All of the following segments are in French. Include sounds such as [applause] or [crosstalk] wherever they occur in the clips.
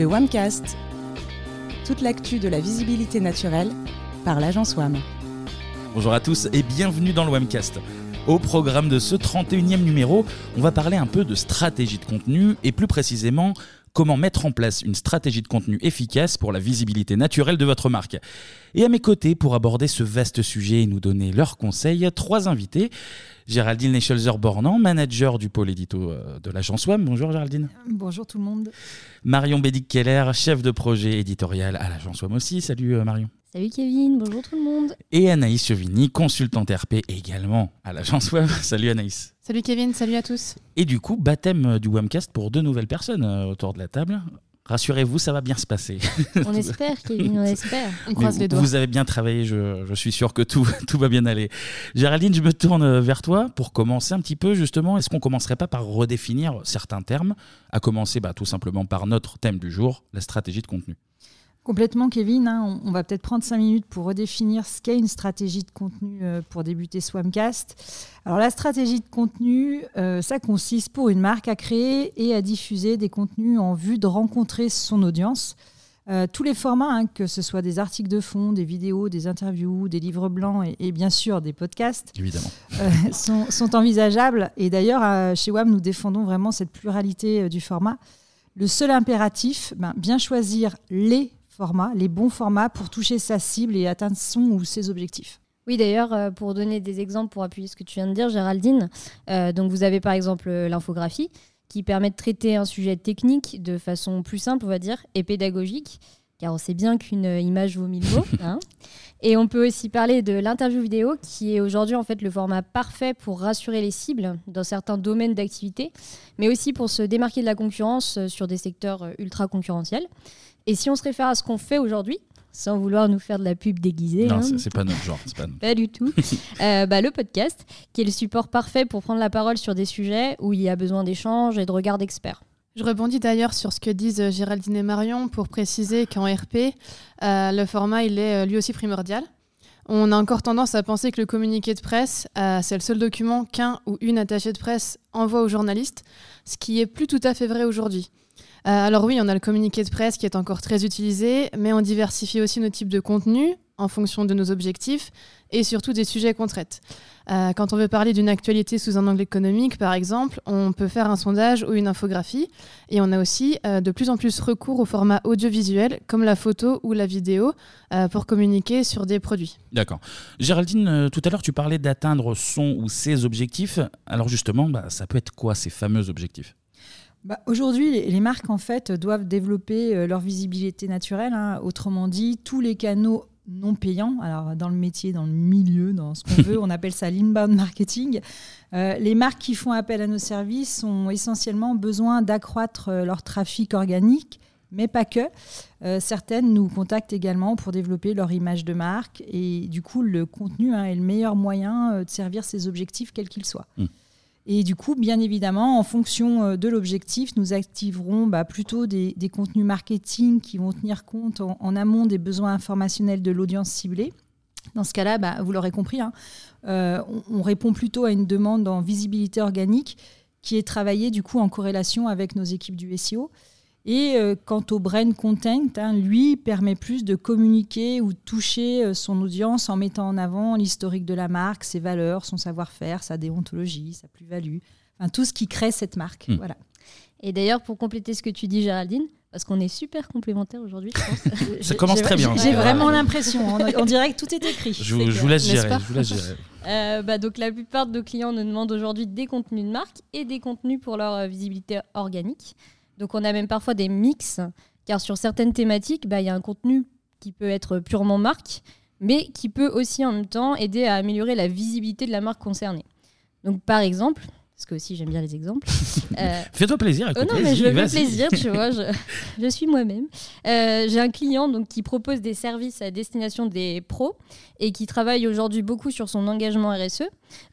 Le WAMcast. Toute l'actu de la visibilité naturelle par l'agence WAM. Bonjour à tous et bienvenue dans le WAMcast. Au programme de ce 31e numéro, on va parler un peu de stratégie de contenu et plus précisément comment mettre en place une stratégie de contenu efficace pour la visibilité naturelle de votre marque. Et à mes côtés, pour aborder ce vaste sujet et nous donner leurs conseils, trois invités. Géraldine Neschelzer-Bornan, manager du pôle édito euh, de l'agence WAM. Bonjour Géraldine. Bonjour tout le monde. Marion Bédic-Keller, chef de projet éditorial à l'agence WAM aussi. Salut euh, Marion. Salut Kevin, bonjour tout le monde. Et Anaïs Chevigny, consultante RP également à l'agence web. [laughs] Salut Anaïs. Salut Kevin, salut à tous. Et du coup, baptême du Webcast pour deux nouvelles personnes euh, autour de la table. Rassurez-vous, ça va bien se passer. [laughs] On espère, Kevin, on [laughs] espère. On croise les doigts. Vous avez bien travaillé, je, je suis sûr que tout, tout va bien aller. Géraldine, je me tourne vers toi pour commencer un petit peu justement. Est-ce qu'on commencerait pas par redéfinir certains termes À commencer bah, tout simplement par notre thème du jour, la stratégie de contenu? Complètement, Kevin. hein, on, on va peut-être prendre cinq minutes pour redéfinir ce qu'est une stratégie de contenu euh, pour débuter Swamcast. Alors, la stratégie de contenu, euh, ça consiste pour une marque à créer et à diffuser des contenus en vue de rencontrer son audience. Euh, tous les formats, hein, que ce soit des articles de fond, des vidéos, des interviews, des livres blancs et, et bien sûr des podcasts, Évidemment. euh, [laughs] sont, sont envisageables. Et d'ailleurs, chez WAM, nous défendons vraiment cette pluralité du format. Le seul impératif, ben, bien choisir les formats, les bons formats pour toucher sa cible et atteindre son ou ses objectifs. Oui, d'ailleurs, euh, pour donner des exemples pour appuyer ce que tu viens de dire, Géraldine, euh, donc vous avez par exemple euh, l'infographie qui permet de traiter un sujet technique de façon plus simple, on va dire, et pédagogique, car on sait bien qu'une image vaut mille mots. [laughs] hein. Et on peut aussi parler de l'interview vidéo, qui est aujourd'hui en fait le format parfait pour rassurer les cibles dans certains domaines d'activité, mais aussi pour se démarquer de la concurrence sur des secteurs ultra concurrentiels. Et si on se réfère à ce qu'on fait aujourd'hui, sans vouloir nous faire de la pub déguisée, Non, hein, c'est- pas notre genre. Pas notre- pas du tout. [laughs] Euh, bah, le podcast, qui est le support parfait pour prendre la parole sur des sujets où il y a besoin d'échanges et de regards d'experts. Je rebondis d'ailleurs sur ce que disent euh, Géraldine et Marion pour préciser qu'en RP, euh, le format il est lui aussi primordial. On a encore tendance à penser que le communiqué de presse, euh, c'est le seul document qu'un ou une attachée de presse envoie aux journalistes, ce qui est plus tout à fait vrai aujourd'hui. Euh, alors oui, on a le communiqué de presse qui est encore très utilisé, mais on diversifie aussi nos types de contenus en fonction de nos objectifs et surtout des sujets qu'on traite. Euh, quand on veut parler d'une actualité sous un angle économique, par exemple, on peut faire un sondage ou une infographie. Et on a aussi euh, de plus en plus recours au format audiovisuel, comme la photo ou la vidéo, pour communiquer sur des produits. D'accord. Géraldine, tout à l'heure, tu parlais d'atteindre son ou ses objectifs. Alors justement, bah, ça peut être quoi ces fameux objectifs? Bah, Aujourd'hui, les, les marques en fait doivent développer euh, leur visibilité naturelle. hein. Autrement dit, tous les canaux non payants. Alors dans le métier, dans le milieu, dans ce qu'on [laughs] veut, on appelle ça l'inbound marketing. Euh, les marques qui font appel à nos services ont essentiellement besoin d'accroître euh, leur trafic organique. Mais pas que. Euh, certaines nous contactent également pour développer leur image de marque. Et du coup, le contenu hein, est le meilleur moyen de servir ces objectifs, quels qu'ils soient. Mm. Et du coup, bien évidemment, en fonction euh, de l'objectif, nous activerons bah, plutôt des, contenus marketing qui vont tenir compte en, en amont des besoins informationnels de l'audience ciblée. Dans ce cas-là, bah, vous l'aurez compris, hein, euh, on, on répond plutôt à une demande en visibilité organique qui est travaillée du coup en corrélation avec nos équipes du SEO. Et euh, quant au brain content, hein, lui permet plus de communiquer ou de toucher euh, son audience en mettant en avant l'historique de la marque, ses valeurs, son savoir-faire, sa déontologie, sa plus-value, enfin, tout ce qui crée cette marque. Hmm. Voilà. Et d'ailleurs, pour compléter ce que tu dis, Géraldine, parce qu'on est super complémentaires aujourd'hui, je pense. [laughs] Ça commence très bien. J'ai vraiment l'impression. On, on dirait que tout est écrit. je, vous- je vous laisse gérer. pas Je vous laisse gérer. Euh, bah, donc, la plupart de nos clients nous demandent aujourd'hui des contenus de marque et des contenus pour leur euh, visibilité organique. Donc, on a même parfois des mix, car sur certaines thématiques, bah, il y a un contenu qui peut être purement marque, mais qui peut aussi en même temps aider à améliorer la visibilité de la marque concernée. Donc, par exemple, parce que aussi j'aime bien les exemples. [laughs] euh, Fais-toi plaisir. Oh non, mais je me fais plaisir, tu vois, je, [laughs] je suis moi-même. Euh, J'ai un client donc, qui propose des services à destination des pros et qui travaille aujourd'hui beaucoup sur son engagement RSE.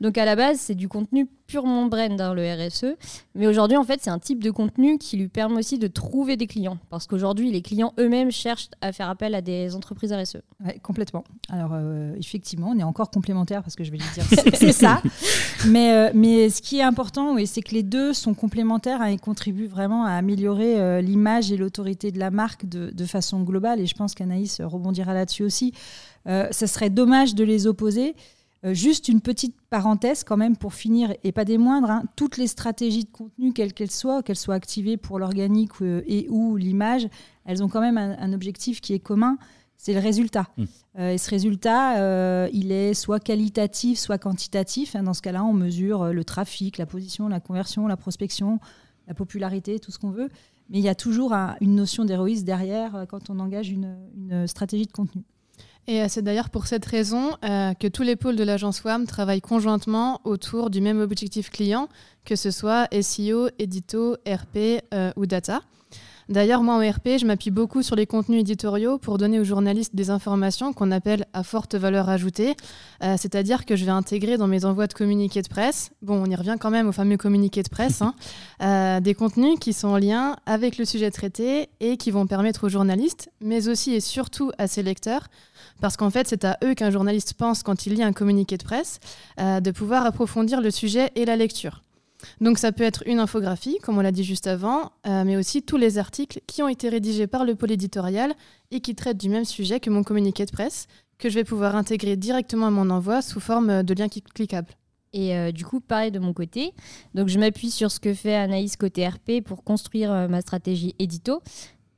Donc à la base, c'est du contenu purement brand, hein, le RSE. Mais aujourd'hui, en fait, c'est un type de contenu qui lui permet aussi de trouver des clients. Parce qu'aujourd'hui, les clients eux-mêmes cherchent à faire appel à des entreprises RSE. Ouais, complètement. Alors, euh, effectivement, on est encore complémentaires parce que je vais lui dire [laughs] c'est ça. Mais, euh, mais ce qui est important, oui, c'est que les deux sont complémentaires hein, et contribuent vraiment à améliorer euh, l'image et l'autorité de la marque de, de, façon globale. Et je pense qu'Anaïs rebondira là-dessus aussi. ça serait dommage de les opposer. Euh, juste une petite parenthèse quand même pour finir, et pas des moindres, hein. toutes les stratégies de contenu, quelles qu'elles soient, qu'elles soient activées pour l'organique euh, et ou l'image, elles ont quand même un, objectif qui est commun, c'est le résultat. Mmh. Euh, et ce résultat, il est soit qualitatif, soit quantitatif. Hein. Dans ce cas-là, on mesure le trafic, la position, la conversion, la prospection, la popularité, tout ce qu'on veut. Mais il y a toujours une notion d'héroïsme derrière quand on engage une stratégie de contenu. Et euh, c'est d'ailleurs pour cette raison euh, que tous les pôles de l'agence WAM travaillent conjointement autour du même objectif client, que ce soit SEO, édito, RP euh, ou data. D'ailleurs, moi en RP, je m'appuie beaucoup sur les contenus éditoriaux pour donner aux journalistes des informations qu'on appelle à forte valeur ajoutée, c'est-à-dire que je vais intégrer dans mes envois de communiqués de presse, bon, on y revient quand même au fameux communiqué de presse, hein, [laughs] des contenus qui sont en lien avec le sujet traité et qui vont permettre aux journalistes, mais aussi et surtout à ses lecteurs, parce qu'en fait, c'est à eux qu'un journaliste pense quand il lit un communiqué de presse, euh, de pouvoir approfondir le sujet et la lecture. Donc ça peut être une infographie, comme on l'a dit juste avant, euh, mais aussi tous les articles qui ont été rédigés par le pôle éditorial et qui traitent du même sujet que mon communiqué de presse, que je vais pouvoir intégrer directement à mon envoi sous forme de lien cliquable. Et euh, du coup, pareil de mon côté. Donc, je m'appuie sur ce que fait Anaïs côté RP pour construire ma stratégie édito.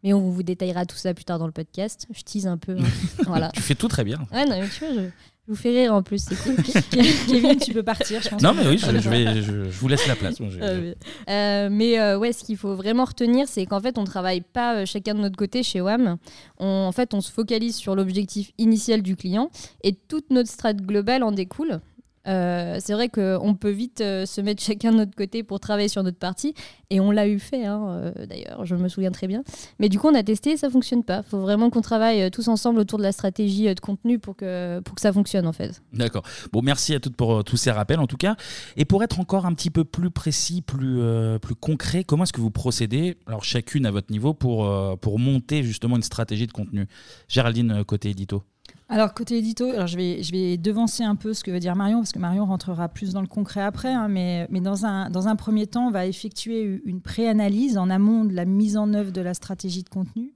Mais on vous détaillera tout ça plus tard dans le podcast. Je tease un peu. Hein. [laughs] voilà. tu fais tout très bien. Ouais, non, mais tu vois, je, vous fais rire en plus, c'est cool. [laughs] Kevin, tu peux partir, je pense. Non, mais oui, je, vais, je, vous laisse la place. Ah euh, mais euh, ouais, ce qu'il faut vraiment retenir, c'est qu'en fait, on ne travaille pas euh, chacun de notre côté chez WAM. On, en fait, on se focalise sur l'objectif initial du client et toute notre strate globale en découle. Euh, c'est vrai qu'on peut vite euh, se mettre [laughs] chacun de notre côté pour travailler sur notre partie, et on l'a eu fait hein, euh, d'ailleurs, je me souviens très bien. Mais du coup, on a testé et ça fonctionne pas. Il faut vraiment qu'on travaille tous ensemble autour de la stratégie de contenu pour que, pour que ça fonctionne en fait. D'accord. Bon, merci à toutes pour tous ces rappels en tout cas. Et pour être encore un petit peu plus précis, plus, plus concret, comment est-ce que vous procédez, alors chacune à votre niveau, pour, pour monter justement une stratégie de contenu? Géraldine, côté édito alors, côté édito, alors je, vais, je vais devancer un peu ce que veut dire Marion, parce que Marion rentrera plus dans le concret après, hein, mais, mais dans, un, dans un premier temps, on va effectuer une préanalyse en amont de la mise en œuvre de la stratégie de contenu.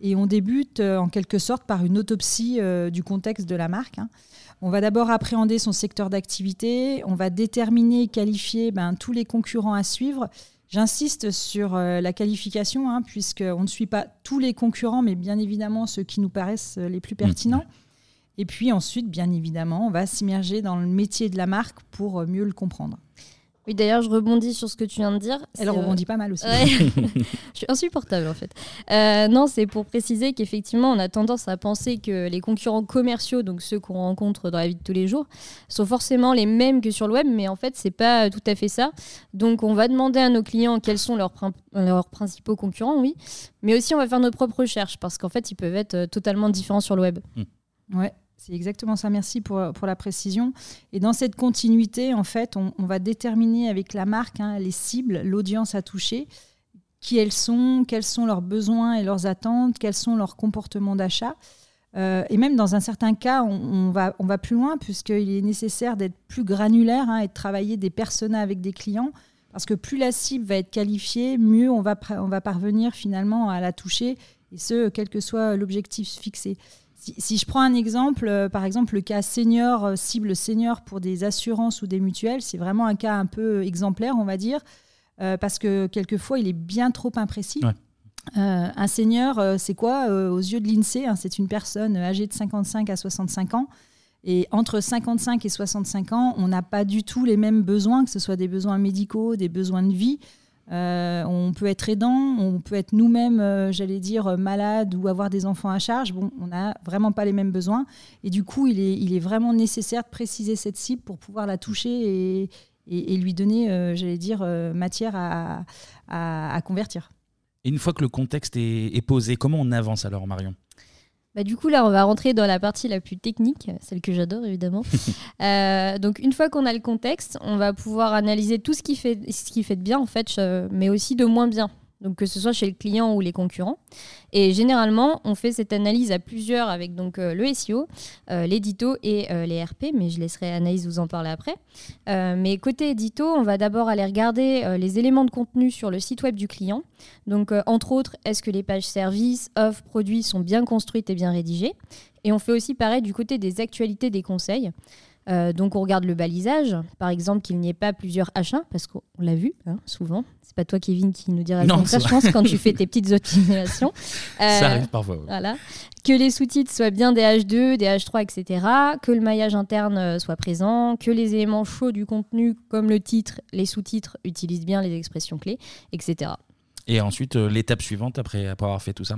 Et on débute euh, en quelque sorte par une autopsie euh, du contexte de la marque. Hein. On va d'abord appréhender son secteur d'activité, on va déterminer et qualifier ben, tous les concurrents à suivre. J'insiste sur euh, la qualification, hein, puisqu'on ne suit pas tous les concurrents, mais bien évidemment ceux qui nous paraissent les plus pertinents. Et puis ensuite, bien évidemment, on va s'immerger dans le métier de la marque pour euh, mieux le comprendre. Oui, d'ailleurs, je rebondis sur ce que tu viens de dire. Elle rebondit pas mal aussi. [laughs] je suis insupportable en fait. Euh, non, c'est pour préciser qu'effectivement, on a tendance à penser que les concurrents commerciaux, donc ceux qu'on rencontre dans la vie de tous les jours, sont forcément les mêmes que sur le web, mais en fait, c'est pas tout à fait ça. Donc, on va demander à nos clients quels sont leurs, leurs principaux concurrents, oui, mais aussi on va faire nos propres recherches parce qu'en fait, ils peuvent être euh, totalement différents sur le web. Mmh. Ouais, c'est exactement ça. Merci pour, pour, la précision. Et dans cette continuité, en fait, on, va déterminer avec la marque hein, les cibles, l'audience à toucher, qui elles sont, quels sont leurs besoins et leurs attentes, quels sont leurs comportements d'achat. Euh, et même dans un certain cas, on, va, on va plus loin puisqu'il est nécessaire d'être plus granulaire hein, et de travailler des personas avec des clients. Parce que plus la cible va être qualifiée, mieux on va, on va parvenir finalement à la toucher, et ce, quel que soit l'objectif fixé. Si, je prends un exemple, euh, par exemple le cas senior, euh, cible senior pour des assurances ou des mutuelles, c'est vraiment un cas un peu exemplaire, on va dire, euh, parce que quelquefois il est bien trop imprécis. un senior, c'est quoi Aux yeux de l'INSEE, hein, c'est une personne âgée de 55 à 65 ans. Et entre 55 et 65 ans, on n'a pas du tout les mêmes besoins, que ce soit des besoins médicaux, des besoins de vie. Euh, on peut être aidant, on peut être nous-mêmes, euh, j'allais dire, euh, malade ou avoir des enfants à charge. Bon, on n'a vraiment pas les mêmes besoins. Et du coup, il est, vraiment nécessaire de préciser cette cible pour pouvoir la toucher et, lui donner, j'allais dire, matière à, convertir. Et une fois que le contexte est posé, comment on avance alors, Marion? Bah, du coup, là, on va rentrer dans la partie la plus technique, celle que j'adore évidemment. [laughs] Euh, donc, une fois qu'on a le contexte, on va pouvoir analyser tout ce qui fait, ce qui fait de bien, en fait, mais aussi de moins bien donc que ce soit chez le client ou les concurrents. Et généralement, on fait cette analyse à plusieurs avec donc euh, le SEO, euh, l'édito et euh, les RP, mais je laisserai Anaïs vous en parler après. mais côté édito, on va d'abord aller regarder les éléments de contenu sur le site web du client. Donc entre autres, est-ce que les pages services, offres, produits sont bien construites et bien rédigées? Et on fait aussi pareil du côté des actualités des conseils. Euh, donc on regarde le balisage, par exemple qu'il n'y ait pas plusieurs H1, parce qu'on l'a vu hein, souvent. C'est pas toi Kevin qui nous dira ça, je pense, quand tu fais tes petites [laughs] optimisations. ça arrive parfois. Voilà. Que les sous-titres soient bien des H2, des H3, etc. Que le maillage interne euh, soit présent, que les éléments chauds du contenu, comme le titre, les sous-titres, utilisent bien les expressions clés, etc. Et ensuite, euh, l'étape suivante, après avoir fait tout ça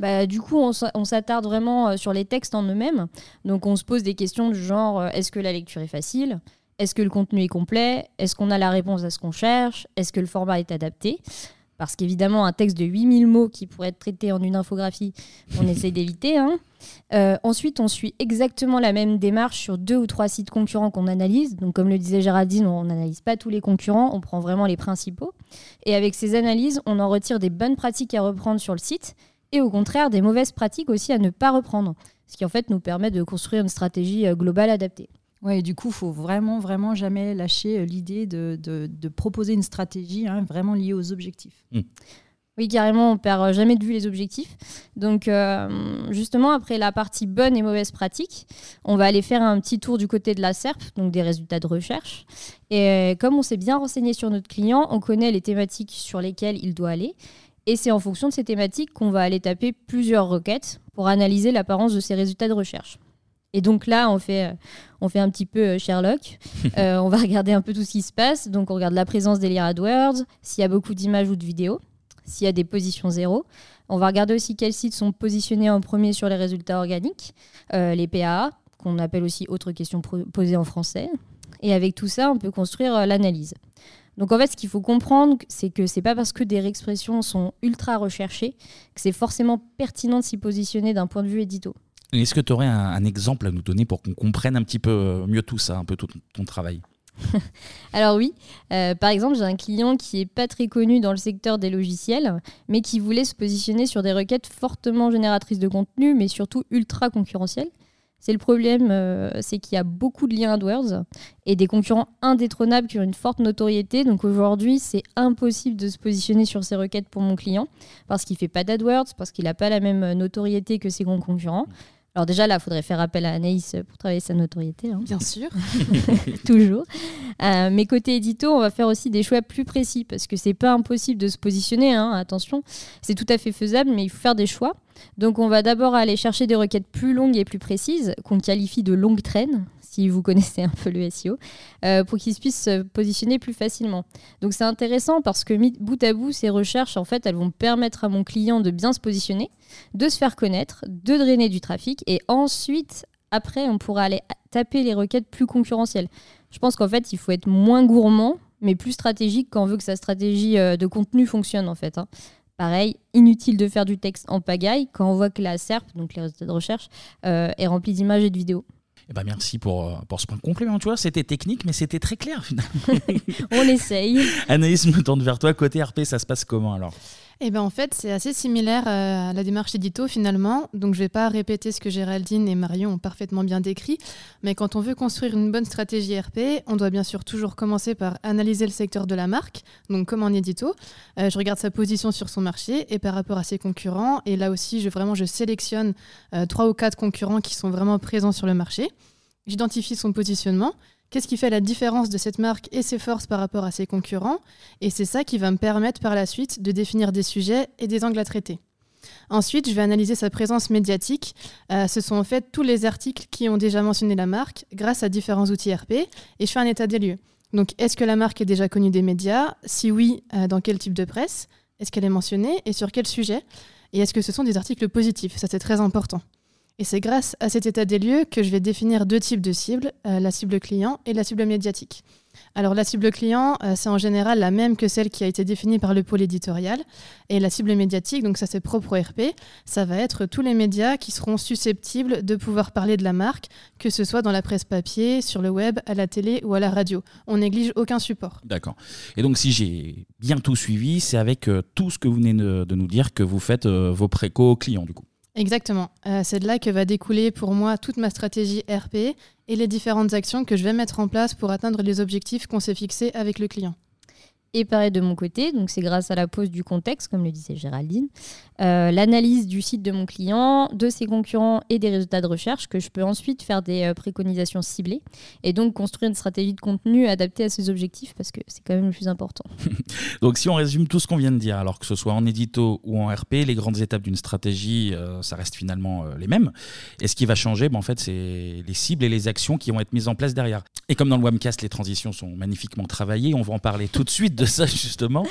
bah, du coup, on s'attarde vraiment euh, sur les textes en eux-mêmes. Donc, on se pose des questions du genre euh, est-ce que la lecture est facile? Est-ce que le contenu est complet? Est-ce qu'on a la réponse à ce qu'on cherche? Est-ce que le format est adapté? Parce qu'évidemment, un texte de 8000 mots qui pourrait être traité en une infographie, on [laughs] essaye d'éviter. Hein. Euh, ensuite, on suit exactement la même démarche sur deux ou trois sites concurrents qu'on analyse. Donc, comme le disait Géraldine, on n'analyse pas tous les concurrents, on prend vraiment les principaux. Et avec ces analyses, on en retire des bonnes pratiques à reprendre sur le site et au contraire des mauvaises pratiques aussi à ne pas reprendre, ce qui en fait nous permet de construire une stratégie euh, globale adaptée. Ouais, du coup, il faut vraiment, vraiment jamais lâcher euh, l'idée de, de, proposer une stratégie hein, vraiment liée aux objectifs. Hmm. Oui, carrément, on perd jamais de vue les objectifs. Donc, euh, justement, après la partie bonne et mauvaise pratique, on va aller faire un petit tour du côté de la SERP, donc des résultats de recherche. Et comme on s'est bien renseigné sur notre client, on connaît les thématiques sur lesquelles il doit aller. Et c'est en fonction de ces thématiques qu'on va aller taper plusieurs requêtes pour analyser l'apparence de ces résultats de recherche. Et donc là, on fait, euh, on fait un petit peu euh, Sherlock. [laughs] Euh, on va regarder un peu tout ce qui se passe. Donc on regarde la présence des liens AdWords, s'il y a beaucoup d'images ou de vidéos, s'il y a des positions zéro. On va regarder aussi quels sites sont positionnés en premier sur les résultats organiques, les PAA, qu'on appelle aussi autres questions posées en français. Et avec tout ça, on peut construire l'analyse. Donc en fait, ce qu'il faut comprendre, c'est que c'est pas parce que des expressions sont ultra recherchées que c'est forcément pertinent de s'y positionner d'un point de vue édito. Est-ce que tu aurais un, exemple à nous donner pour qu'on comprenne un petit peu euh, mieux tout ça, un peu tout ton travail? [laughs] Alors oui, euh, par exemple, j'ai un client qui est pas très connu dans le secteur des logiciels, mais qui voulait se positionner sur des requêtes fortement génératrices de contenu, mais surtout ultra concurrentielles. C'est le problème, euh, c'est qu'il y a beaucoup de liens AdWords et des concurrents indétrônables qui ont une forte notoriété. Donc aujourd'hui, c'est impossible de se positionner sur ces requêtes pour mon client parce qu'il ne fait pas d'AdWords, parce qu'il n'a pas la même notoriété que ses concurrents. Alors déjà, là, il faudrait faire appel à Anaïs pour travailler sa notoriété. Hein. Bien sûr. [laughs] Toujours. Euh, mais côté édito, on va faire aussi des choix plus précis parce que c'est pas impossible de se positionner. Hein, attention, c'est tout à fait faisable, mais il faut faire des choix. Donc on va d'abord aller chercher des requêtes plus longues et plus précises qu'on qualifie de longue traîne si vous connaissez un peu le SEO, euh, pour qu'ils puissent se positionner plus facilement. Donc c'est intéressant parce que bout à bout, ces recherches, en fait, elles vont permettre à mon client de bien se positionner, de se faire connaître, de drainer du trafic, et ensuite, après, on pourra aller taper les requêtes plus concurrentielles. Je pense qu'en fait, il faut être moins gourmand, mais plus stratégique quand on veut que sa stratégie euh, de contenu fonctionne, en fait. Hein. Pareil, inutile de faire du texte en pagaille quand on voit que la SERP, donc les résultats de recherche, euh, est remplie d'images et de vidéos. Eh ben merci pour, euh, pour ce point complément. Tu vois, c'était technique, mais c'était très clair finalement. [laughs] On essaye. Anaïs me tente vers toi. Côté RP, ça se passe comment alors? Eh ben en fait, c'est assez similaire euh, à la démarche édito finalement. Donc je ne vais pas répéter ce que Géraldine et Marion ont parfaitement bien décrit, mais quand on veut construire une bonne stratégie RP, on doit bien sûr toujours commencer par analyser le secteur de la marque, donc comme en édito. Euh, je regarde sa position sur son marché et par rapport à ses concurrents. Et là aussi, je, vraiment, je sélectionne euh, trois ou quatre concurrents qui sont vraiment présents sur le marché. J'identifie son positionnement Qu'est-ce qui fait la différence de cette marque et ses forces par rapport à ses concurrents? Et c'est ça qui va me permettre par la suite de définir des sujets et des angles à traiter. Ensuite, je vais analyser sa présence médiatique. Euh, ce sont en fait tous les articles qui ont déjà mentionné la marque grâce à différents outils RP et je fais un état des lieux. Donc, est-ce que la marque est déjà connue des médias? Si oui, euh, dans quel type de presse? Est-ce qu'elle est mentionnée? Et sur quel sujet? Et est-ce que ce sont des articles positifs? Ça, c'est très important. Et c'est grâce à cet état des lieux que je vais définir deux types de cibles, euh, la cible client et la cible médiatique. Alors la cible client, euh, c'est en général la même que celle qui a été définie par le pôle éditorial. Et la cible médiatique, donc ça c'est propre au RP, ça va être tous les médias qui seront susceptibles de pouvoir parler de la marque, que ce soit dans la presse papier, sur le web, à la télé ou à la radio. On néglige aucun support. D'accord. Et donc si j'ai bien tout suivi, c'est avec euh, tout ce que vous venez de, de, nous dire que vous faites vos préco clients du coup. Exactement. Euh, c'est de là que va découler pour moi toute ma stratégie RP et les différentes actions que je vais mettre en place pour atteindre les objectifs qu'on s'est fixés avec le client. Et pareil de mon côté, donc c'est grâce à la pose du contexte, comme le disait Géraldine, euh, l'analyse du site de mon client, de ses concurrents et des résultats de recherche, que je peux ensuite faire des euh, préconisations ciblées et donc construire une stratégie de contenu adaptée à ses objectifs parce que c'est quand même le plus important. [laughs] donc si on résume tout ce qu'on vient de dire, alors que ce soit en édito ou en RP, les grandes étapes d'une stratégie, euh, ça reste finalement les mêmes. Et ce qui va changer, ben, en fait, c'est les cibles et les actions qui vont être mises en place derrière. Et comme dans le webcast, les transitions sont magnifiquement travaillées, on va en parler tout de suite de ça justement.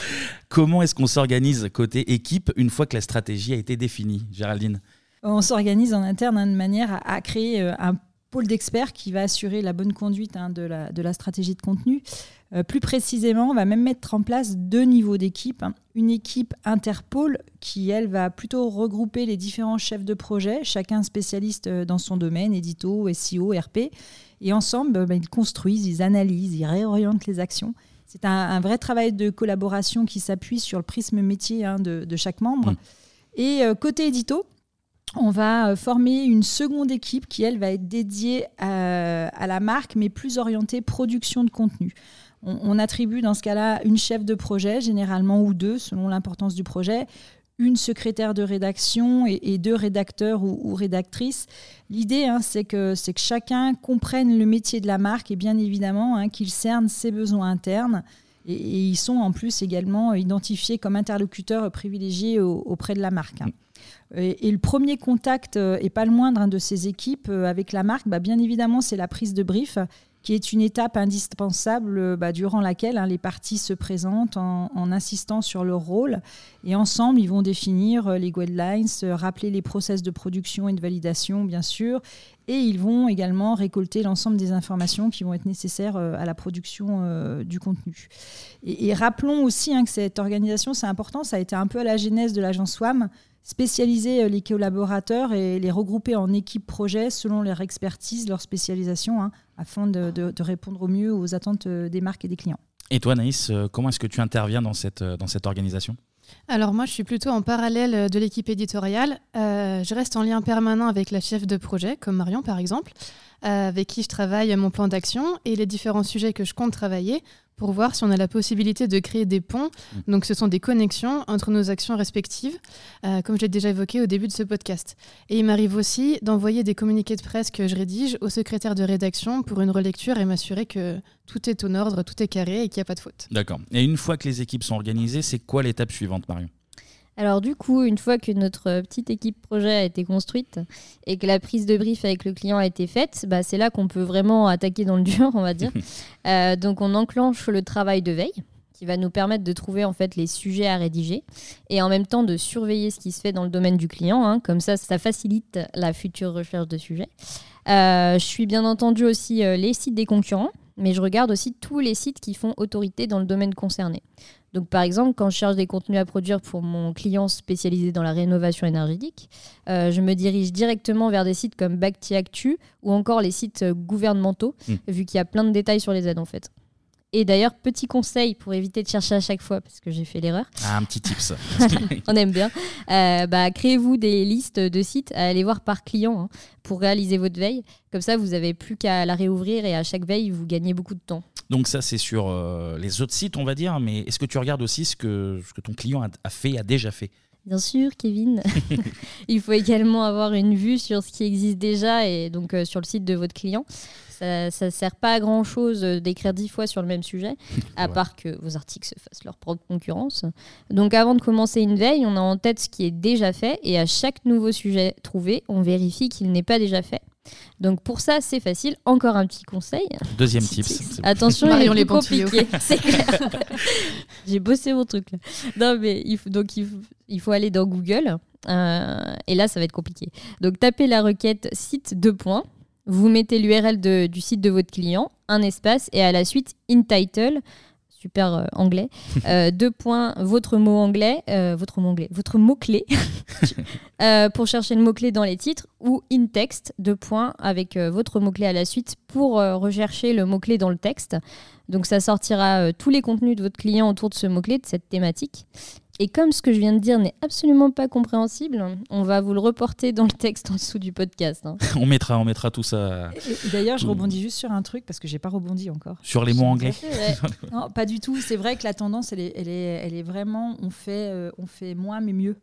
Comment est-ce qu'on s'organise côté équipe une fois que la stratégie a été définie, Géraldine? On s'organise en interne hein, de manière à, créer euh, un pôle d'experts qui va assurer la bonne conduite hein, de, la, stratégie de contenu. Euh, plus précisément, on va même mettre en place deux niveaux d'équipe. Hein. Une équipe interpôle qui, elle, va plutôt regrouper les différents chefs de projet, chacun spécialiste euh, dans son domaine, édito, SEO, RP. Et ensemble, ben, ils construisent, ils analysent, ils réorientent les actions. C'est un, un, vrai travail de collaboration qui s'appuie sur le prisme métier hein, de, de, chaque membre. Mmh. Et euh, côté édito, on va former une seconde équipe qui, elle, va être dédiée à, à la marque, mais plus orientée production de contenu. On, on attribue dans ce cas-là une chef de projet, généralement, ou deux, selon l'importance du projet, une secrétaire de rédaction et, deux rédacteurs ou, rédactrices. L'idée, hein, c'est que, que chacun comprenne le métier de la marque et bien évidemment hein, qu'il cerne ses besoins internes. Et, ils sont en plus également identifiés comme interlocuteurs privilégiés au, auprès de la marque. Hein. Et, le premier contact, euh, et pas le moindre de ces équipes euh, avec la marque, bah, bien évidemment, c'est la prise de brief qui est une étape indispensable bah, durant laquelle hein, les parties se présentent en, insistant sur leur rôle. Et ensemble, ils vont définir euh, les guidelines, euh, rappeler les process de production et de validation, bien sûr. Et ils vont également récolter l'ensemble des informations qui vont être nécessaires euh, à la production euh, du contenu. Et, rappelons aussi hein, que cette organisation, c'est important, ça a été un peu à la genèse de l'agence SWAM spécialiser euh, les collaborateurs et les regrouper en équipes projets selon leur expertise, leur spécialisation, hein, afin de, de, de, répondre au mieux aux attentes euh, des marques et des clients. Et toi, Naïs, euh, comment est-ce que tu interviens dans cette, dans cette organisation? Alors moi, je suis plutôt en parallèle de l'équipe éditoriale. Euh, je reste en lien permanent avec la chef de projet, comme Marion par exemple, euh, avec qui je travaille mon plan d'action et les différents sujets que je compte travailler pour voir si on a la possibilité de créer des ponts. Mmh. Donc ce sont des connexions entre nos actions respectives, euh, comme je l'ai déjà évoqué au début de ce podcast. Et il m'arrive aussi d'envoyer des communiqués de presse que je rédige au secrétaire de rédaction pour une relecture et m'assurer que tout est en ordre, tout est carré et qu'il n'y a pas de faute. D'accord. Et une fois que les équipes sont organisées, c'est quoi l'étape suivante, Marion? Alors du coup, une fois que notre petite équipe projet a été construite et que la prise de brief avec le client a été faite, bah, c'est là qu'on peut vraiment attaquer dans le dur, on va dire. [laughs] euh, donc on enclenche le travail de veille qui va nous permettre de trouver en fait les sujets à rédiger et en même temps de surveiller ce qui se fait dans le domaine du client. Hein. Comme ça, ça facilite la future recherche de sujets. Euh, je suis bien entendu aussi euh, les sites des concurrents, mais je regarde aussi tous les sites qui font autorité dans le domaine concerné. Donc, par exemple, quand je cherche des contenus à produire pour mon client spécialisé dans la rénovation énergétique, euh, je me dirige directement vers des sites comme Bacti Actu ou encore les sites gouvernementaux, mmh. vu qu'il y a plein de détails sur les aides en fait. Et d'ailleurs, petit conseil pour éviter de chercher à chaque fois, parce que j'ai fait l'erreur. Ah, un petit tips. [laughs] On aime bien. Euh, bah, Créez-vous des listes de sites à aller voir par client hein, pour réaliser votre veille. Comme ça, vous n'avez plus qu'à la réouvrir et à chaque veille, vous gagnez beaucoup de temps. Donc ça, c'est sur euh, les autres sites, on va dire. Mais est-ce que tu regardes aussi ce que, ce que ton client a, a fait, a déjà fait? Bien sûr, Kevin. [laughs] [laughs] Il faut également avoir une vue sur ce qui existe déjà et donc euh, sur le site de votre client. Ça ne sert pas à grand chose d'écrire dix fois sur le même sujet, [laughs] à ouais. part que vos articles se fassent leur propre concurrence. Donc avant de commencer une veille, on a en tête ce qui est déjà fait et à chaque nouveau sujet trouvé, on vérifie qu'il n'est pas déjà fait. Donc pour ça, c'est facile. Encore un petit conseil. Deuxième tips. Attention, il est plus compliqué. [laughs] C'est clair. [laughs] J'ai bossé mon truc. Là. Non, mais il faut, donc il faut, il faut aller dans Google et là, ça va être compliqué. Donc, tapez la requête site 2 points. Vous mettez l'URL du site de votre client, un espace, et à la suite, in title, super euh, anglais. Euh, [laughs] deux points, votre mot anglais, euh, votre mot anglais, votre mot clé [laughs] pour chercher le mot clé dans les titres ou in text, deux points avec votre mot clé à la suite pour rechercher le mot clé dans le texte. Donc ça sortira tous les contenus de votre client autour de ce mot clé de cette thématique. Et comme ce que je viens de dire n'est absolument pas compréhensible, on va vous le reporter dans le texte en dessous du podcast. Hein. [laughs] on mettra, on mettra tout ça. D'ailleurs, je rebondis juste sur un truc parce que j'ai pas rebondi encore. Sur les mots anglais. [laughs] non, pas du tout. C'est vrai que la tendance, elle est, elle est, elle est vraiment, on fait, euh, on fait moins mais mieux.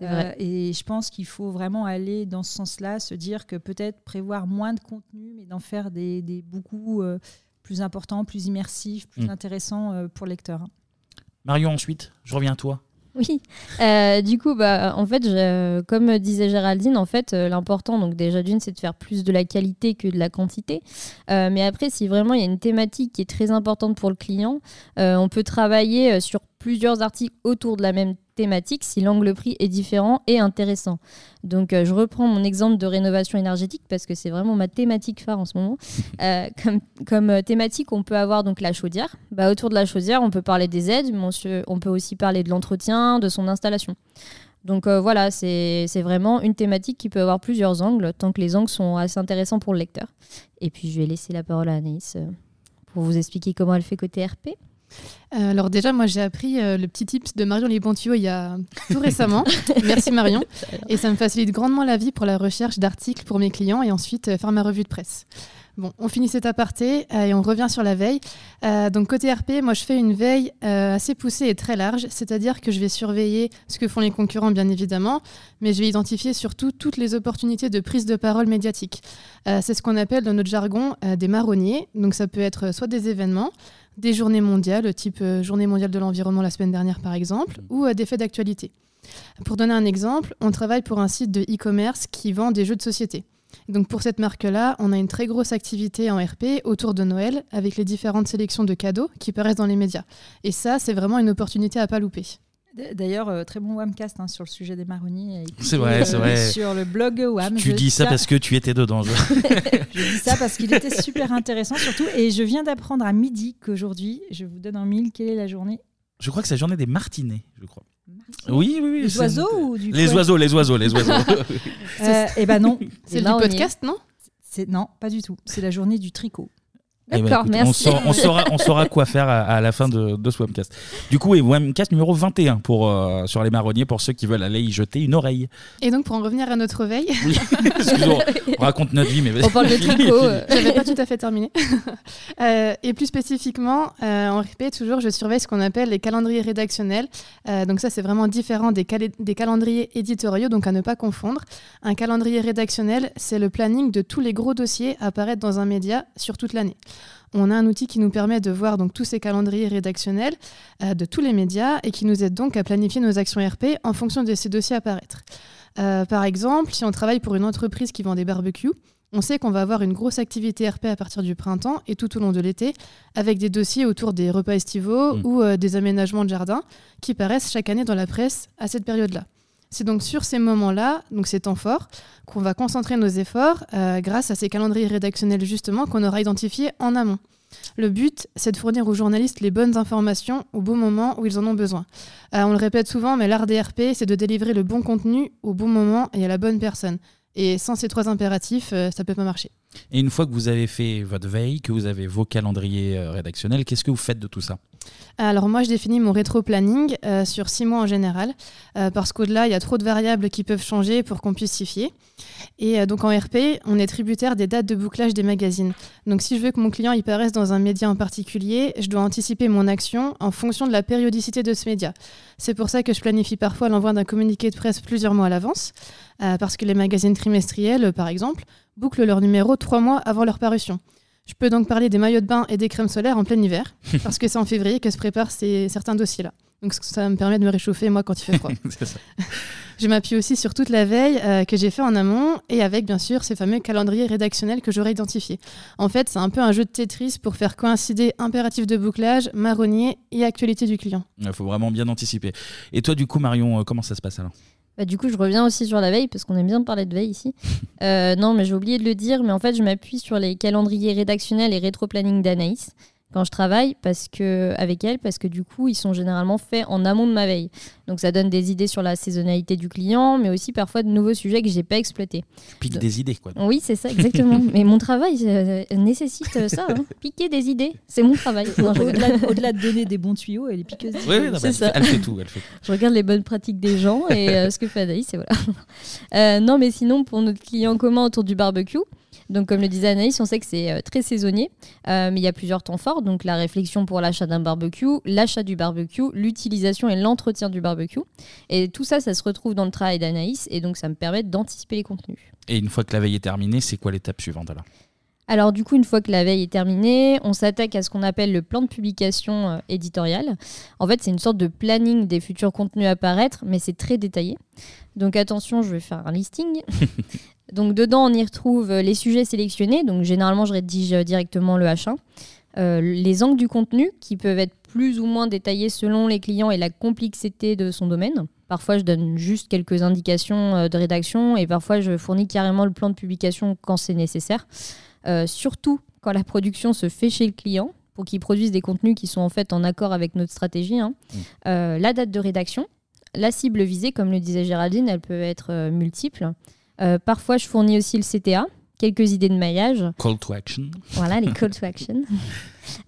Vrai. Euh, et je pense qu'il faut vraiment aller dans ce sens-là, se dire que peut-être prévoir moins de contenu, mais d'en faire des, des beaucoup euh, plus importants, plus immersifs, plus mm. intéressants pour le lecteur. Marion, ensuite, je reviens à toi. Oui, euh, du coup, bah, en fait, comme disait Géraldine, en fait, euh, l'important, donc déjà d'une, c'est de faire plus de la qualité que de la quantité. Euh, mais après, si vraiment il y a une thématique qui est très importante pour le client, on peut travailler sur plusieurs articles autour de la même thématique si l'angle prix est différent et intéressant. Donc euh, je reprends mon exemple de rénovation énergétique parce que c'est vraiment ma thématique phare en ce moment. [laughs] Euh, comme, comme euh, thématique, on peut avoir donc la chaudière. Bah, autour de la chaudière, on peut parler des aides, mais on, peut aussi parler de l'entretien, de son installation. Donc voilà, c'est vraiment une thématique qui peut avoir plusieurs angles, tant que les angles sont assez intéressants pour le lecteur. Et puis je vais laisser la parole à Anaïs pour vous expliquer comment elle fait côté RP. Euh, alors déjà, moi j'ai appris euh, le petit tips de Marion Les il y a tout récemment. [laughs] Merci Marion. Et ça me facilite grandement la vie pour la recherche d'articles pour mes clients et ensuite euh, faire ma revue de presse. Bon, on finit cet aparté et on revient sur la veille. donc côté RP, moi je fais une veille assez poussée et très large, c'est-à-dire que je vais surveiller ce que font les concurrents bien évidemment, mais je vais identifier surtout toutes les opportunités de prise de parole médiatique. C'est ce qu'on appelle dans notre jargon des marronniers. Donc ça peut être soit des événements, des journées mondiales, type euh, Journée mondiale de l'environnement la semaine dernière par exemple, mmh. ou euh, des faits d'actualité. Pour donner un exemple, on travaille pour un site de e-commerce qui vend des jeux de société. Donc pour cette marque-là, on a une très grosse activité en RP autour de Noël avec les différentes sélections de cadeaux qui paraissent dans les médias. Et ça, c'est vraiment une opportunité à pas louper. D'ailleurs, euh, très bon webcast hein, sur le sujet des marronniers. C'est vrai, c'est vrai. Sur le blog WAM. Tu dis ça parce que tu étais dedans. Je, [laughs] je dis ça parce qu'il était super intéressant surtout. Et je viens d'apprendre à midi qu'aujourd'hui, je vous donne en mille, quelle est la journée? Je crois que c'est la journée des martinets, je crois. Oui, oui, oui. Les oiseaux ou du Les oiseaux, les oiseaux, les oiseaux. euh, [laughs] eh ben non. C'est le podcast, non? Non, pas du tout. C'est la journée du tricot. Eh ben, merci. On, saura, on, saura, quoi faire à, la fin de, de, ce webcast. Du coup, et webcast numéro 21 pour, euh, sur les marronniers pour ceux qui veulent aller y jeter une oreille. Et donc, pour en revenir à notre veille. [laughs] Oui, on raconte notre vie, mais On parle de tricot. Euh. J'avais pas tout à fait terminé. [laughs] euh, et plus spécifiquement, euh, en RP, toujours, je surveille ce qu'on appelle les calendriers rédactionnels. donc, ça, c'est vraiment différent des, des calendriers éditoriaux, donc à ne pas confondre. Un calendrier rédactionnel, c'est le planning de tous les gros dossiers à apparaître dans un média sur toute l'année. On a un outil qui nous permet de voir donc tous ces calendriers rédactionnels euh, de tous les médias et qui nous aide donc à planifier nos actions RP en fonction de ces dossiers à apparaître. Euh, par exemple, si on travaille pour une entreprise qui vend des barbecues, on sait qu'on va avoir une grosse activité RP à partir du printemps et tout au long de l'été, avec des dossiers autour des repas estivaux mmh. ou euh, des aménagements de jardin qui paraissent chaque année dans la presse à cette période-là. C'est donc sur ces moments-là, donc ces temps forts, qu'on va concentrer nos efforts euh, grâce à ces calendriers rédactionnels justement qu'on aura identifiés en amont. Le but, c'est de fournir aux journalistes les bonnes informations au bon moment où ils en ont besoin. Euh, on le répète souvent, mais l'art des RP, c'est de délivrer le bon contenu au bon moment et à la bonne personne. Et sans ces trois impératifs, euh, ça ne peut pas marcher. Et une fois que vous avez fait votre veille, que vous avez vos calendriers rédactionnels, qu'est-ce que vous faites de tout ça? Alors moi, je définis mon rétro-planning euh, sur six mois en général, euh, parce qu'au-delà, il y a trop de variables qui peuvent changer pour qu'on puisse s'y fier. Et euh, donc en RP, on est tributaire des dates de bouclage des magazines. Donc si je veux que mon client y paraisse dans un média en particulier, je dois anticiper mon action en fonction de la périodicité de ce média. C'est pour ça que je planifie parfois l'envoi d'un communiqué de presse plusieurs mois à l'avance, parce que les magazines trimestriels, par exemple, bouclent leur numéro trois mois avant leur parution. Je peux donc parler des maillots de bain et des crèmes solaires en plein hiver, [laughs] parce que c'est en février que se préparent ces, certains dossiers-là. Donc ça me permet de me réchauffer, moi, quand il fait froid. [laughs] je m'appuie aussi sur toute la veille euh, que j'ai fait en amont, et avec, bien sûr, ces fameux calendriers rédactionnels que j'aurais identifiés. En fait, c'est un peu un jeu de Tetris pour faire coïncider impératif de bouclage, marronnier et actualité du client. Il faut vraiment bien anticiper. Et toi, du coup, Marion, euh, comment ça se passe alors Bah, du coup, je reviens aussi sur la veille, parce qu'on aime bien parler de veille ici. [laughs] Euh, non, mais j'ai oublié de le dire, mais en fait, je m'appuie sur les calendriers rédactionnels et rétro-planning d'Anaïs quand je travaille parce que, avec elle, parce que du coup, ils sont généralement faits en amont de ma veille. Donc ça donne des idées sur la saisonnalité du client, mais aussi parfois de nouveaux sujets que j'ai pas exploités. Pique des idées, quoi. Oui, c'est ça, exactement. [laughs] mais mon travail euh, nécessite euh, ça, hein. piquer des idées. C'est mon travail. [laughs] Au-delà de donner des bons tuyaux, elle est piqueuse. Oui, oui c'est ça. Elle fait tout, elle fait Je regarde les bonnes pratiques des gens et euh, ce que fait Anaïs, et voilà. [laughs] non, mais sinon, pour notre client commun autour du barbecue, donc, comme le disait Anaïs, on sait que c'est euh, très saisonnier, euh, mais il y a plusieurs temps forts. Donc, la réflexion pour l'achat d'un barbecue, l'achat du barbecue, l'utilisation et l'entretien du barbecue. Et tout ça, ça se retrouve dans le travail d'Anaïs, et donc ça me permet d'anticiper les contenus. Et une fois que la veille est terminée, c'est quoi l'étape suivante alors? Alors du coup, une fois que la veille est terminée, on s'attaque à ce qu'on appelle le plan de publication euh, éditorial. En fait, c'est une sorte de planning des futurs contenus à apparaître, mais c'est très détaillé. Donc attention, je vais faire un listing. [laughs] Donc dedans, on y retrouve euh, les sujets sélectionnés. Donc généralement, je rédige euh, directement le H1. Euh, les angles du contenu qui peuvent être plus ou moins détaillés selon les clients et la complexité de son domaine. Parfois, je donne juste quelques indications de rédaction et parfois, je fournis carrément le plan de publication quand c'est nécessaire. Surtout quand la production se fait chez le client pour qu'il produise des contenus qui sont en fait en accord avec notre stratégie. Hein. Mmh. la date de rédaction, la cible visée, comme le disait Géraldine, elle peut être multiple. Euh, parfois, je fournis aussi le CTA, quelques idées de maillage. Call to action. Voilà, les [laughs] call to action.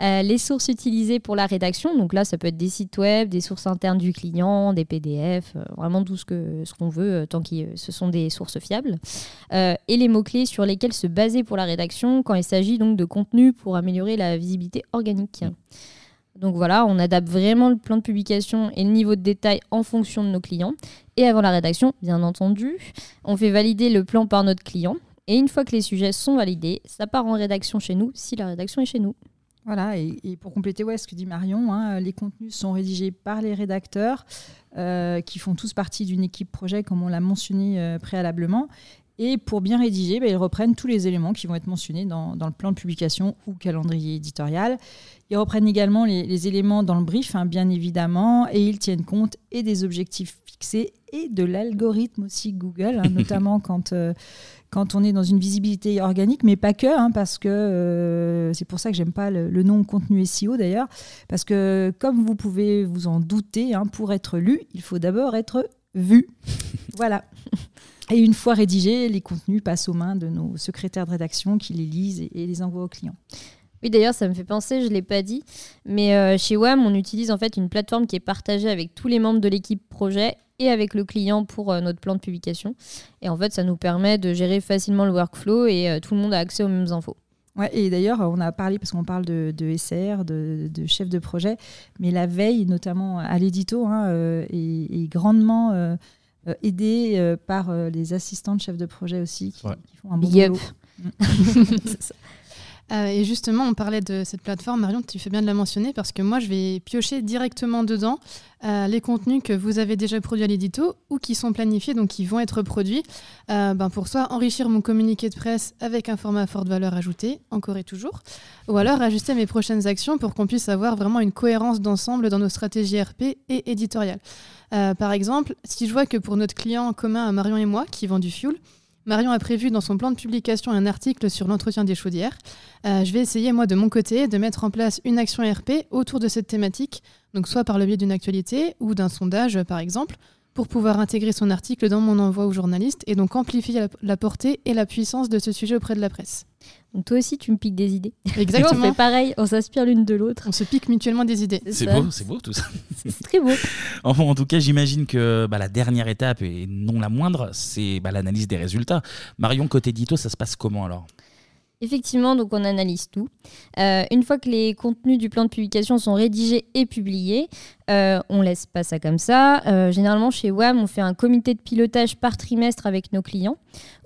Euh, les sources utilisées pour la rédaction, donc là, ça peut être des sites web, des sources internes du client, des PDF, euh, vraiment tout ce qu'on ce qu'on veut, tant que ce sont des sources fiables. et les mots-clés sur lesquels se baser pour la rédaction quand il s'agit donc de contenu pour améliorer la visibilité organique. Donc voilà, on adapte vraiment le plan de publication et le niveau de détail en fonction de nos clients. Et avant la rédaction, bien entendu, on fait valider le plan par notre client. Et une fois que les sujets sont validés, ça part en rédaction chez nous, si la rédaction est chez nous. Voilà, et, pour compléter ouais, ce que dit Marion, hein, les contenus sont rédigés par les rédacteurs euh, qui font tous partie d'une équipe projet, comme on l'a mentionné euh, préalablement. Et pour bien rédiger, bah, ils reprennent tous les éléments qui vont être mentionnés dans, le plan de publication ou calendrier éditorial. Ils reprennent également les, éléments dans le brief, hein, bien évidemment, et ils tiennent compte et des objectifs et de l'algorithme aussi Google, hein, notamment [laughs] quand, euh, quand on est dans une visibilité organique, mais pas que, hein, parce que euh, c'est pour ça que j'aime pas le, nom contenu SEO d'ailleurs, parce que comme vous pouvez vous en douter, pour être lu, il faut d'abord être vu. [laughs] voilà. Et une fois rédigés, les contenus passent aux mains de nos secrétaires de rédaction qui les lisent et, les envoient aux clients. Oui, d'ailleurs, ça me fait penser, je ne l'ai pas dit, mais euh, chez WAM, on utilise en fait une plateforme qui est partagée avec tous les membres de l'équipe projet et avec le client pour euh, notre plan de publication. Et en fait, ça nous permet de gérer facilement le workflow et euh, tout le monde a accès aux mêmes infos. Ouais, et d'ailleurs, on a parlé, parce qu'on parle de, de SR, de, de, chef de projet, mais la veille, notamment à l'édito, hein, est, grandement euh, aidé euh, par euh, les assistants de chefs de projet aussi qui, font un bon boulot. [laughs] et justement, on parlait de cette plateforme, Marion, tu fais bien de la mentionner parce que moi, je vais piocher directement dedans les contenus que vous avez déjà produits à l'édito ou qui sont planifiés, donc qui vont être produits, ben pour soit enrichir mon communiqué de presse avec un format à forte valeur ajoutée, encore et toujours, ou alors ajuster mes prochaines actions pour qu'on puisse avoir vraiment une cohérence d'ensemble dans nos stratégies RP et éditoriales. Euh, par exemple, si je vois que pour notre client commun Marion et moi, qui vend du fuel, Marion a prévu dans son plan de publication un article sur l'entretien des chaudières. Euh, je vais essayer, moi, de mon côté, de mettre en place une action RP autour de cette thématique, donc soit par le biais d'une actualité ou d'un sondage, par exemple, pour pouvoir intégrer son article dans mon envoi aux journalistes et donc amplifier la, portée et la puissance de ce sujet auprès de la presse. Donc toi aussi, tu me piques des idées. Exactement. [laughs] on fait pareil, on s'inspire l'une de l'autre. On se pique mutuellement des idées. C'est beau, c'est beau tout ça. [laughs] C'est très beau. en, tout cas, j'imagine que bah, la dernière étape, et non la moindre, c'est bah, l'analyse des résultats. Marion, côté édito, ça se passe comment alors? Effectivement, donc on analyse tout. Euh, une fois que les contenus du plan de publication sont rédigés et publiés, euh, on laisse pas ça comme ça. Euh, généralement, chez WAM, on fait un comité de pilotage par trimestre avec nos clients,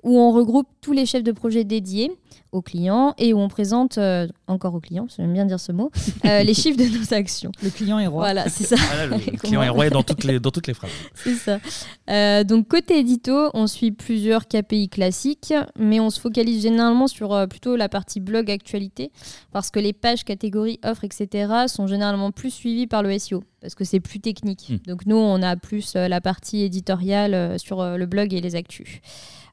où on regroupe tous les chefs de projet dédiés aux clients et où on présente, euh, encore aux clients, j'aime bien dire ce mot, euh, [laughs] les chiffres de nos actions. Le client est roi. Voilà, c'est ça. le [laughs] client est roi dans toutes les, dans toutes les phrases. [laughs] C'est ça. Euh, donc, côté édito, on suit plusieurs KPI classiques, mais on se focalise généralement sur plutôt la partie blog actualité, parce que les pages, catégories, offres, etc. sont généralement plus suivies par le SEO. Parce que c'est plus technique. Mm. Donc nous, on a plus euh, la partie éditoriale euh, sur euh, le blog et les actus.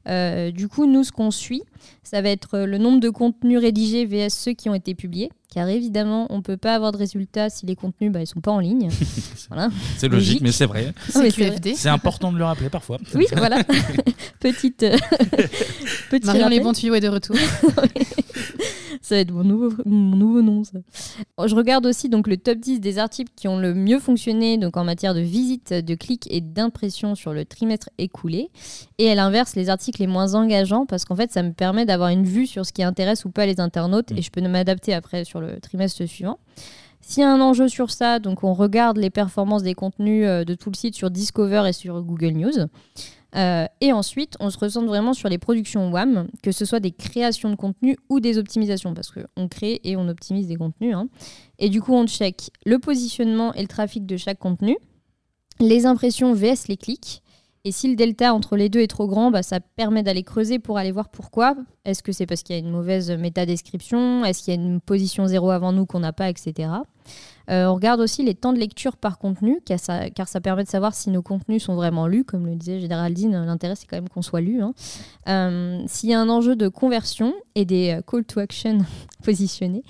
Euh, du coup, nous, ce qu'on suit, ça va être le nombre de contenus rédigés vs ceux qui ont été publiés. Car évidemment, on ne peut pas avoir de résultats si les contenus bah, ils sont pas en ligne. [laughs] voilà. C'est logique, Logique. mais c'est vrai. C'est important de le rappeler parfois. Oui, voilà. [laughs] Petite. euh, [laughs] petit Marion Les. Bons Tuyaux est de retour. Ça va être mon nouveau, mon nouveau nom. ça. Je regarde aussi donc le top 10 des articles qui ont le mieux fonctionné donc en matière de visite, de clics et d'impression sur le trimestre écoulé. Et à l'inverse, les articles les moins engageants parce qu'en fait, ça me permet d'avoir une vue sur ce qui intéresse ou pas les internautes Mm. et je peux m'adapter après sur le trimestre suivant. S'il y a un enjeu sur ça, donc on regarde les performances des contenus euh, de tout le site sur Discover et sur Google News. Euh, et ensuite, on se ressent vraiment sur les productions WAM, que ce soit des créations de contenu ou des optimisations, parce qu'on crée et on optimise des contenus. hein. Et du coup, on check le positionnement et le trafic de chaque contenu, les impressions vs les clics. Et si le delta entre les deux est trop grand, bah, ça permet d'aller creuser pour aller voir pourquoi. Est-ce que c'est parce qu'il y a une mauvaise métadescription? Est-ce qu'il y a une position zéro avant nous qu'on n'a pas, etc. Euh, on regarde aussi les temps de lecture par contenu, car ça, permet de savoir si nos contenus sont vraiment lus. Comme le disait Géraldine, l'intérêt c'est quand même qu'on soit lu. hein. Euh, S'il y a un enjeu de conversion et des euh, call to action [laughs] positionnés,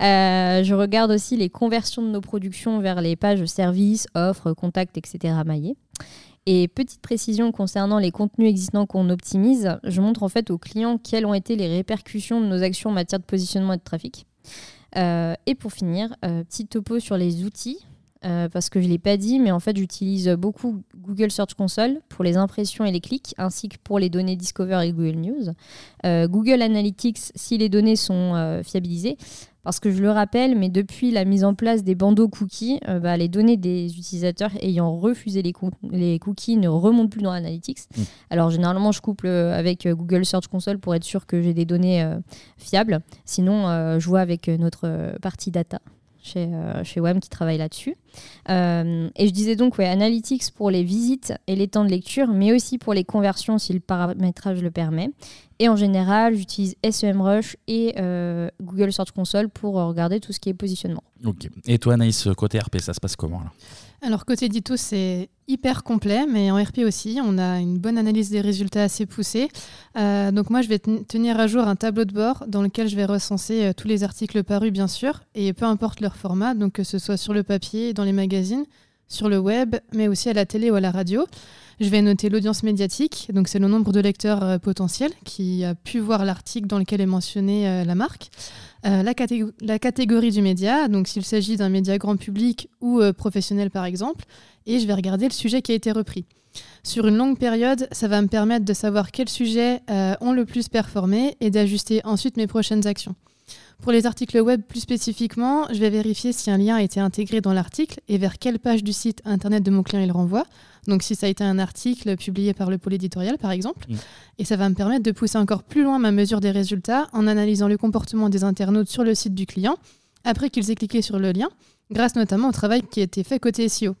je regarde aussi les conversions de nos productions vers les pages services, offres, contacts, etc. maillées. Et petite précision concernant les contenus existants qu'on optimise, je montre en fait aux clients quelles ont été les répercussions de nos actions en matière de positionnement et de trafic. Euh, et pour finir, euh, petit topo sur les outils, euh, parce que je ne l'ai pas dit, mais en fait j'utilise beaucoup Google Search Console pour les impressions et les clics, ainsi que pour les données Discover et Google News. Google Analytics si les données sont fiabilisées. Parce que je le rappelle, mais depuis la mise en place des bandeaux cookies, euh, bah, les données des utilisateurs ayant refusé les, coo- les cookies ne remontent plus dans Analytics. Mm. Alors généralement, je couple euh, avec euh, Google Search Console pour être sûr que j'ai des données euh, fiables. Sinon, euh, je vois avec notre partie data chez, euh, chez WAM qui travaille là-dessus. Euh, et je disais donc, ouais, Analytics pour les visites et les temps de lecture, mais aussi pour les conversions si le paramétrage le permet. Et en général, j'utilise SEMrush et euh, Google Search Console pour euh, regarder tout ce qui est positionnement. Ok. Et toi, Anaïs, côté RP, ça se passe comment là? Alors côté édito, c'est hyper complet, mais en RP aussi, on a une bonne analyse des résultats assez poussée. Euh, donc moi, je vais ten- tenir à jour un tableau de bord dans lequel je vais recenser euh, tous les articles parus, bien sûr, et peu importe leur format, donc que ce soit sur le papier, dans les magazines, sur le web, mais aussi à la télé ou à la radio. Je vais noter l'audience médiatique, donc c'est le nombre de lecteurs euh, potentiels qui a pu voir l'article dans lequel est mentionnée euh, la marque. Euh, la, la catégorie du média, donc s'il s'agit d'un média grand public ou professionnel par exemple, et je vais regarder le sujet qui a été repris. Sur une longue période, ça va me permettre de savoir quels sujets ont le plus performé et d'ajuster ensuite mes prochaines actions. Pour les articles web plus spécifiquement, je vais vérifier si un lien a été intégré dans l'article et vers quelle page du site internet de mon client il renvoie. Donc si ça a été un article publié par le pôle éditorial par exemple. Mm. Et ça va me permettre de pousser encore plus loin ma mesure des résultats en analysant le comportement des internautes sur le site du client après qu'ils aient cliqué sur le lien, grâce notamment au travail qui a été fait côté SEO.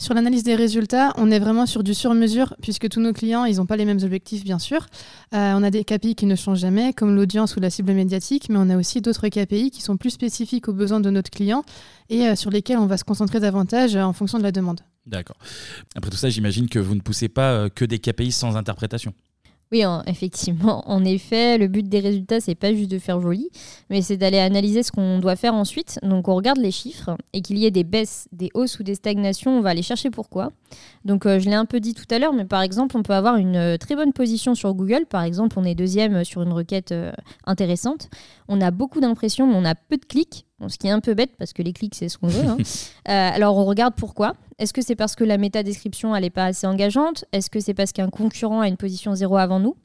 Sur l'analyse des résultats, on est vraiment sur du sur-mesure, puisque tous nos clients, ils n'ont pas les mêmes objectifs, bien sûr. Euh, on a des KPI qui ne changent jamais, comme l'audience ou la cible médiatique, mais on a aussi d'autres KPI qui sont plus spécifiques aux besoins de notre client et euh, sur lesquels on va se concentrer davantage euh, en fonction de la demande. D'accord. Après tout ça, j'imagine que vous ne poussez pas que des KPI sans interprétation. Oui, en- effectivement. En effet, le but des résultats, c'est pas juste de faire joli, mais c'est d'aller analyser ce qu'on doit faire ensuite. Donc, on regarde les chiffres et qu'il y ait des baisses, des hausses ou des stagnations, on va aller chercher pourquoi. Donc, euh, je l'ai un peu dit tout à l'heure, mais par exemple, on peut avoir une euh, très bonne position sur Google. Par exemple, on est deuxième sur une requête euh, intéressante. On a beaucoup d'impressions, mais on a peu de clics. Bon, ce qui est un peu bête parce que les clics, c'est ce qu'on veut. hein. [laughs] Euh, alors, on regarde pourquoi. Est-ce que c'est parce que la métadescription, elle n'est pas assez engageante? Est-ce que c'est parce qu'un concurrent a une position zéro avant nous?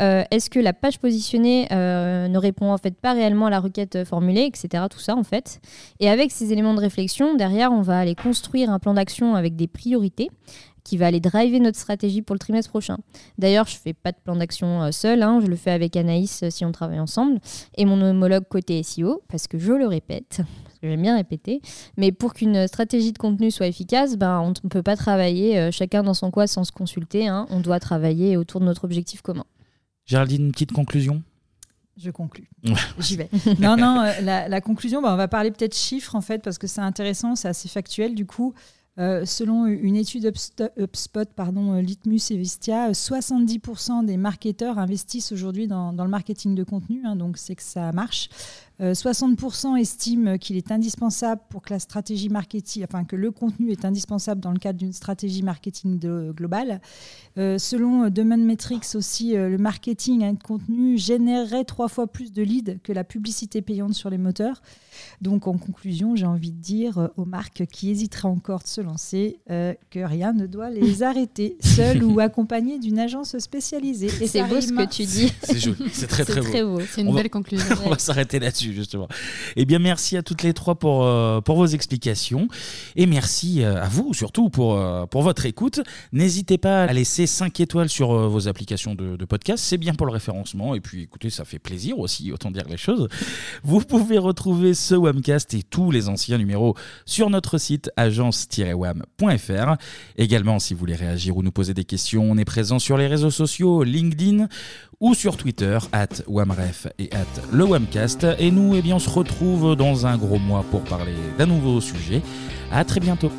Euh, Est-ce que la page positionnée euh, ne répond en fait pas réellement à la requête formulée, etc. Tout ça, en fait? Et avec ces éléments de réflexion, derrière, on va aller construire un plan d'action avec des priorités qui va aller driver notre stratégie pour le trimestre prochain. D'ailleurs, je fais pas de plan d'action euh, seul, hein, je le fais avec Anaïs euh, si on travaille ensemble, et mon homologue côté SEO, parce que je le répète, [laughs] parce que j'aime bien répéter, mais pour qu'une stratégie de contenu soit efficace, ben, on ne peut pas travailler euh, chacun dans son coin sans se consulter, hein. on doit travailler autour de notre objectif commun. Géraldine, une petite conclusion? Je conclus. J'y vais. [laughs] Non, non, la, conclusion, bah, on va parler peut-être chiffres en fait, parce que c'est intéressant, c'est assez factuel du coup. Euh, selon une étude HubSpot, pardon, euh, Litmus et Vistia, 70% des marketeurs investissent aujourd'hui dans, le marketing de contenu, hein, donc c'est que ça marche. 60% estiment qu'il est indispensable pour que la stratégie marketing, enfin que le contenu est indispensable dans le cadre d'une stratégie marketing de, globale. selon Demand Metrics aussi, le marketing de contenu générerait trois fois plus de leads que la publicité payante sur les moteurs. Donc en conclusion, j'ai envie de dire euh, aux marques qui hésiteraient encore de se lancer euh, que rien ne doit les [laughs] arrêter, seules ou accompagnées d'une agence spécialisée. C'est beau ce que tu dis. C'est joli, c'est très très, beau. C'est une belle conclusion. [laughs] On va s'arrêter là-dessus justement. Eh bien merci à toutes les trois pour, euh, pour vos explications et merci à vous surtout pour, pour votre écoute. N'hésitez pas à laisser 5 étoiles sur vos applications de, de podcast, c'est bien pour le référencement et puis écoutez, ça fait plaisir aussi, autant dire les choses. Vous pouvez retrouver ce Wamcast et tous les anciens numéros sur notre site agence-wam.fr. Également, si vous voulez réagir ou nous poser des questions, on est présent sur les réseaux sociaux, LinkedIn ou sur Twitter, at wamref et at le Wamcast. Et nous, eh bien, on se retrouve dans un gros mois pour parler d'un nouveau sujet. À très bientôt.